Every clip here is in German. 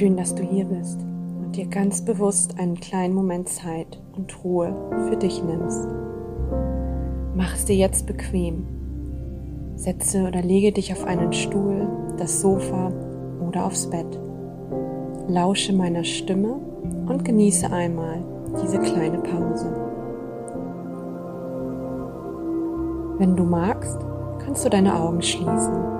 schön, dass du hier bist und dir ganz bewusst einen kleinen Moment Zeit und Ruhe für dich nimmst. Mach es dir jetzt bequem. Setze oder lege dich auf einen Stuhl, das Sofa oder aufs Bett. Lausche meiner Stimme und genieße einmal diese kleine Pause. Wenn du magst, kannst du deine Augen schließen.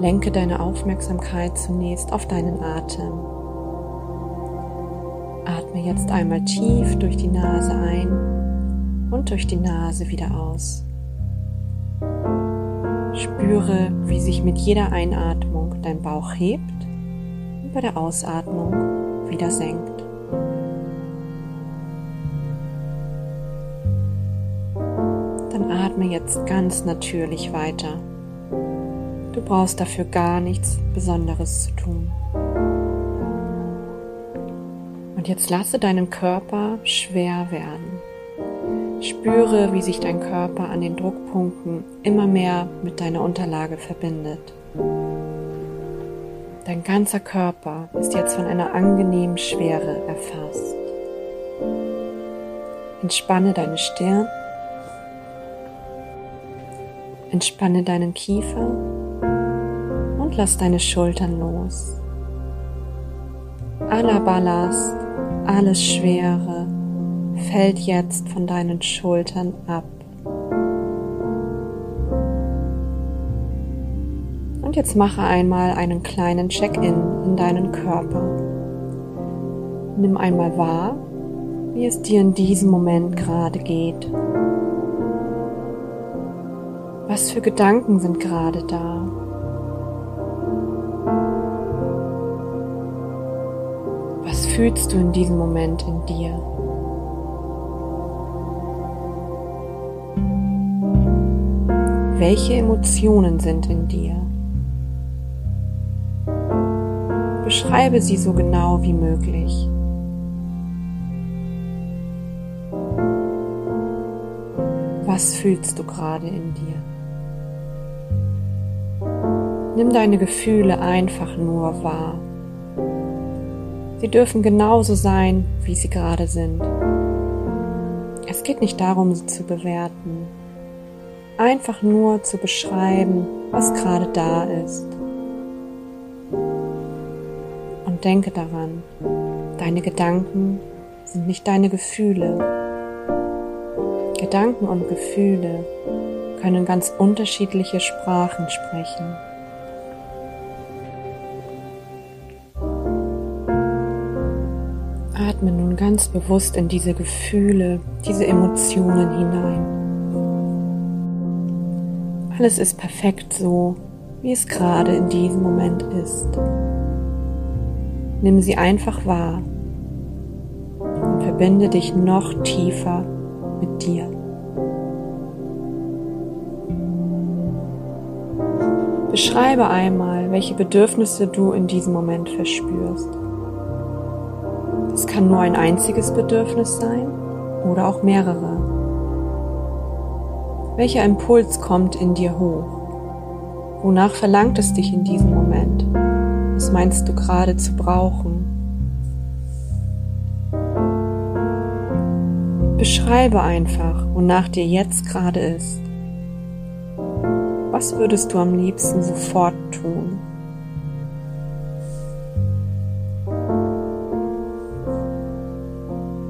Lenke deine Aufmerksamkeit zunächst auf deinen Atem. Atme jetzt einmal tief durch die Nase ein und durch die Nase wieder aus. Spüre, wie sich mit jeder Einatmung dein Bauch hebt und bei der Ausatmung wieder senkt. Dann atme jetzt ganz natürlich weiter. Du brauchst dafür gar nichts Besonderes zu tun. Und jetzt lasse deinen Körper schwer werden. Spüre, wie sich dein Körper an den Druckpunkten immer mehr mit deiner Unterlage verbindet. Dein ganzer Körper ist jetzt von einer angenehmen Schwere erfasst. Entspanne deine Stirn, entspanne deinen Kiefer lass deine Schultern los. Aller Ballast, alles Schwere fällt jetzt von deinen Schultern ab. Und jetzt mache einmal einen kleinen Check-in in deinen Körper. Nimm einmal wahr, wie es dir in diesem Moment gerade geht. Was für Gedanken sind gerade da? Fühlst du in diesem Moment in dir? Welche Emotionen sind in dir? Beschreibe sie so genau wie möglich. Was fühlst du gerade in dir? Nimm deine Gefühle einfach nur wahr. Sie dürfen genauso sein, wie sie gerade sind. Es geht nicht darum, sie zu bewerten, einfach nur zu beschreiben, was gerade da ist. Und denke daran, deine Gedanken sind nicht deine Gefühle. Gedanken und Gefühle können ganz unterschiedliche Sprachen sprechen. Atme nun ganz bewusst in diese Gefühle, diese Emotionen hinein. Alles ist perfekt so, wie es gerade in diesem Moment ist. Nimm sie einfach wahr und verbinde dich noch tiefer mit dir. Beschreibe einmal, welche Bedürfnisse du in diesem Moment verspürst. Es kann nur ein einziges Bedürfnis sein oder auch mehrere. Welcher Impuls kommt in dir hoch? Wonach verlangt es dich in diesem Moment? Was meinst du gerade zu brauchen? Beschreibe einfach, wonach dir jetzt gerade ist. Was würdest du am liebsten sofort tun?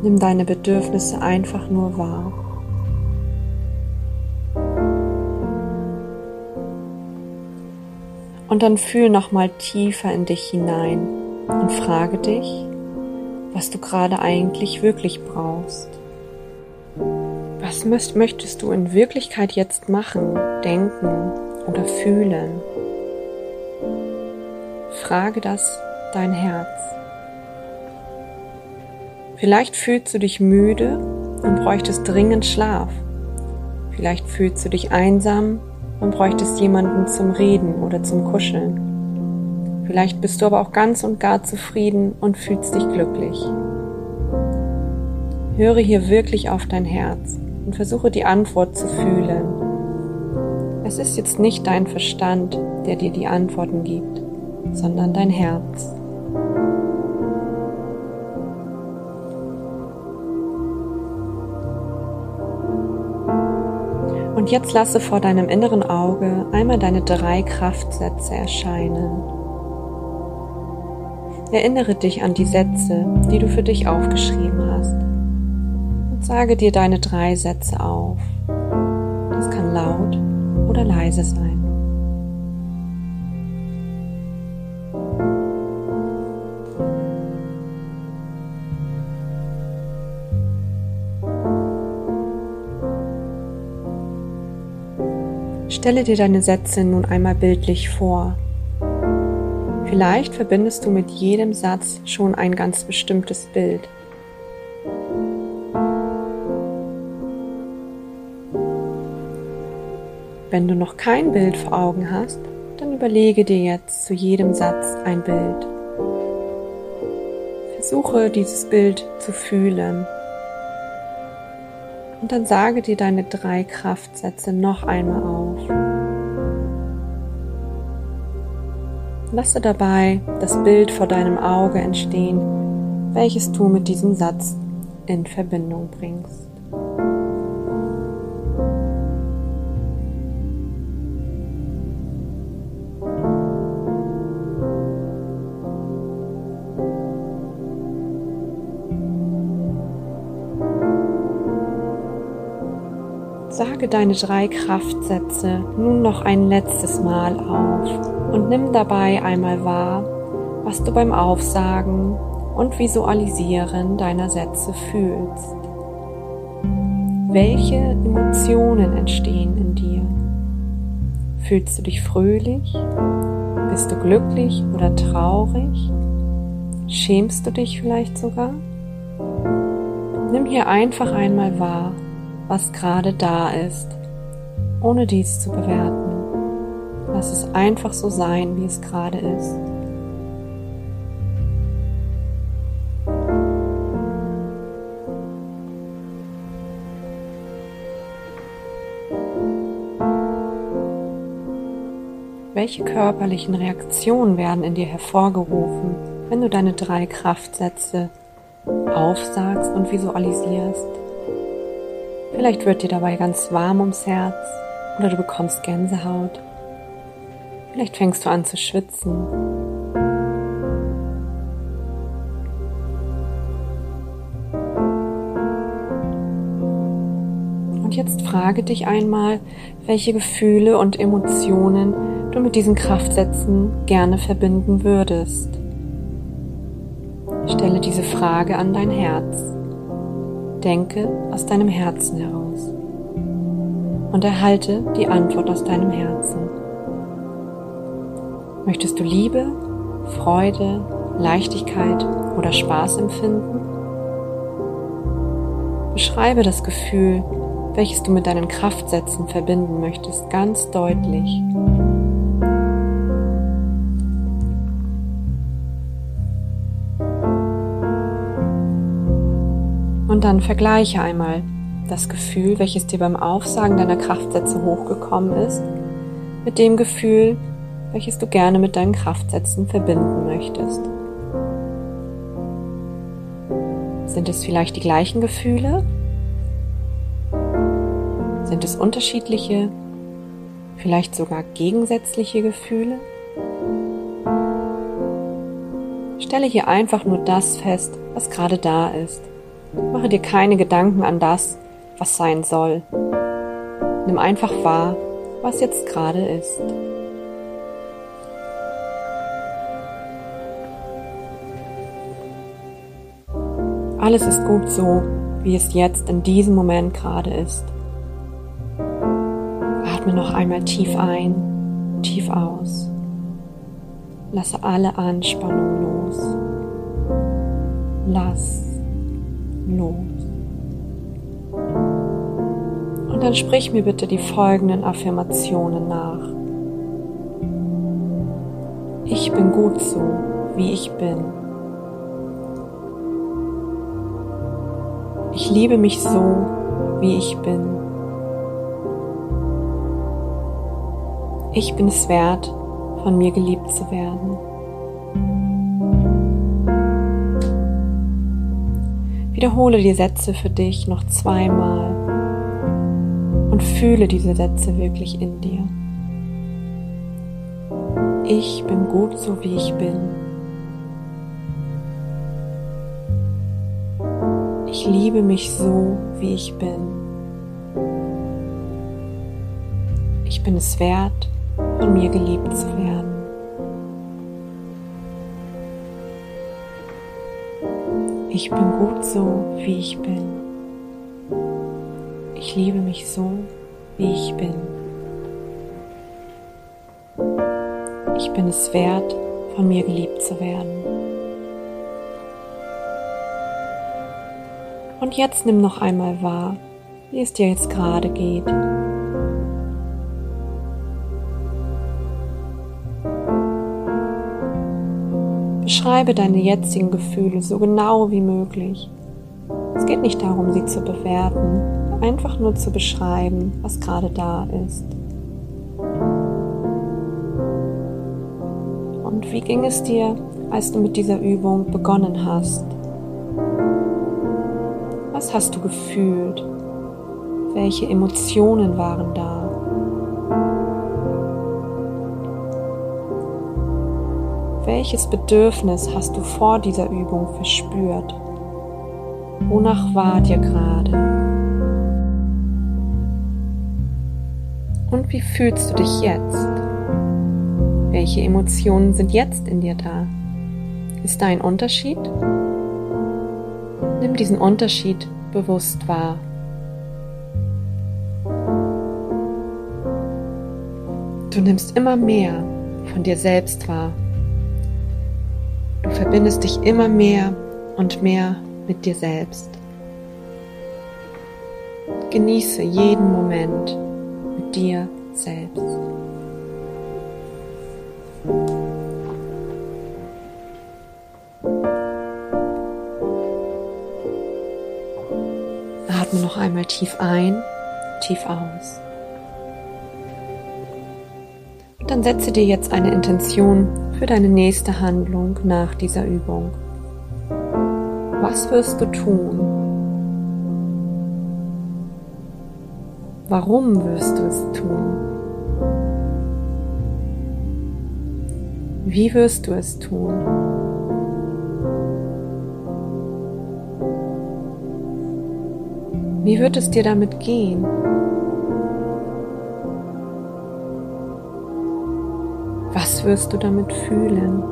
Nimm deine Bedürfnisse einfach nur wahr. Und dann fühl nochmal tiefer in dich hinein und frage dich, was du gerade eigentlich wirklich brauchst. Was möchtest du in Wirklichkeit jetzt machen, denken oder fühlen? Frage das dein Herz. Vielleicht fühlst du dich müde und bräuchtest dringend Schlaf. Vielleicht fühlst du dich einsam und bräuchtest jemanden zum Reden oder zum Kuscheln. Vielleicht bist du aber auch ganz und gar zufrieden und fühlst dich glücklich. Höre hier wirklich auf dein Herz und versuche die Antwort zu fühlen. Es ist jetzt nicht dein Verstand, der dir die Antworten gibt. sondern dein Herz. Und jetzt lasse vor deinem inneren Auge einmal deine drei Kraftsätze erscheinen. Erinnere dich an die Sätze, die du für dich aufgeschrieben hast. Und sage dir deine drei Sätze auf. Das kann laut oder leise sein. Stelle dir deine Sätze nun einmal bildlich vor. Vielleicht verbindest du mit jedem Satz schon ein ganz bestimmtes Bild. Wenn du noch kein Bild vor Augen hast, dann überlege dir jetzt zu jedem Satz ein Bild. Versuche dieses Bild zu fühlen. Und dann sage dir deine drei Kraftsätze noch einmal auf. Lasse dabei das Bild vor deinem Auge entstehen, welches du mit diesem Satz in Verbindung bringst. Sage deine drei Kraftsätze nun noch ein letztes Mal auf und nimm dabei einmal wahr, was du beim Aufsagen und Visualisieren deiner Sätze fühlst. Welche Emotionen entstehen in dir? Fühlst du dich fröhlich? Bist du glücklich oder traurig? Schämst du dich vielleicht sogar? Nimm hier einfach einmal wahr, was gerade da ist, ohne dies zu bewerten. Lass es einfach so sein, wie es gerade ist. Welche körperlichen Reaktionen werden in dir hervorgerufen, wenn du deine drei Kraftsätze aufsagst und visualisierst? Vielleicht wird dir dabei ganz warm ums Herz oder du bekommst Gänsehaut. Vielleicht fängst du an zu schwitzen. Und jetzt frage dich einmal, welche Gefühle und Emotionen du mit diesen Kraftsätzen gerne verbinden würdest. Stelle diese Frage an dein Herz. Denke aus deinem Herzen heraus und erhalte die Antwort aus deinem Herzen. Möchtest du Liebe, Freude, Leichtigkeit oder Spaß empfinden? Beschreibe das Gefühl, welches du mit deinen Kraftsätzen verbinden möchtest, ganz deutlich. Und dann vergleiche einmal das Gefühl, welches dir beim Aufsagen deiner Kraftsätze hochgekommen ist, mit dem Gefühl, welches du gerne mit deinen Kraftsätzen verbinden möchtest. Sind es vielleicht die gleichen Gefühle? Sind es unterschiedliche, vielleicht sogar gegensätzliche Gefühle? Stelle hier einfach nur das fest, was gerade da ist. Mache dir keine Gedanken an das, was sein soll. Nimm einfach wahr, was jetzt gerade ist. Alles ist gut so, wie es jetzt in diesem Moment gerade ist. Atme noch einmal tief ein, tief aus. Lasse alle Anspannung los. Lass los. Und dann sprich mir bitte die folgenden Affirmationen nach. Ich bin gut so, wie ich bin. Ich liebe mich so, wie ich bin. Ich bin es wert, von mir geliebt zu werden. Wiederhole die Sätze für dich noch zweimal und fühle diese Sätze wirklich in dir. Ich bin gut so wie ich bin. Ich liebe mich so wie ich bin. Ich bin es wert, von mir geliebt zu werden. Ich bin gut so, wie ich bin. Ich liebe mich so, wie ich bin. Ich bin es wert, von mir geliebt zu werden. Und jetzt nimm noch einmal wahr, wie es dir jetzt gerade geht. Beschreibe deine jetzigen Gefühle so genau wie möglich. Es geht nicht darum, sie zu bewerten, einfach nur zu beschreiben, was gerade da ist. Und wie ging es dir, als du mit dieser Übung begonnen hast? Was hast du gefühlt? Welche Emotionen waren da? Welches Bedürfnis hast du vor dieser Übung verspürt? Wonach war dir gerade? Und wie fühlst du dich jetzt? Welche Emotionen sind jetzt in dir da? Ist da ein Unterschied? Nimm diesen Unterschied bewusst wahr. Du nimmst immer mehr von dir selbst wahr. Du verbindest dich immer mehr und mehr mit dir selbst. Genieße jeden Moment mit dir selbst. Atme noch einmal tief ein, tief aus. Dann setze dir jetzt eine Intention für deine nächste Handlung nach dieser Übung. Was wirst du tun? Warum wirst du es tun? Wie wirst du es tun? Wie wird es dir damit gehen? Wirst du damit fühlen?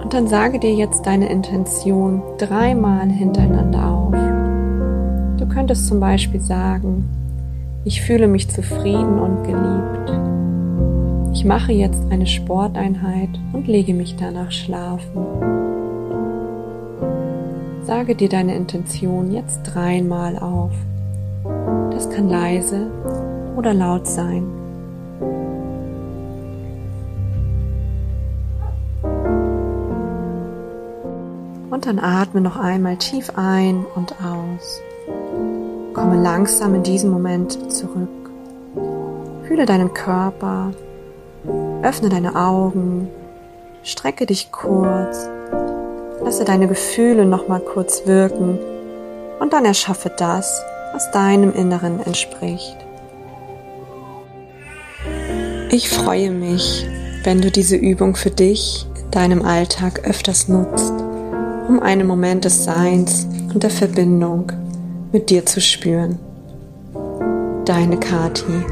Und dann sage dir jetzt deine Intention dreimal hintereinander auf. Du könntest zum Beispiel sagen, ich fühle mich zufrieden und geliebt. Ich mache jetzt eine Sporteinheit und lege mich danach schlafen. Sage dir deine Intention jetzt dreimal auf. Das kann leise oder laut sein. Und dann atme noch einmal tief ein und aus. Komme langsam in diesen Moment zurück. Fühle deinen Körper, öffne deine Augen, strecke dich kurz, lasse deine Gefühle nochmal kurz wirken und dann erschaffe das, was deinem Inneren entspricht. Ich freue mich, wenn du diese Übung für dich in deinem Alltag öfters nutzt um einen Moment des Seins und der Verbindung mit dir zu spüren. Deine Kati.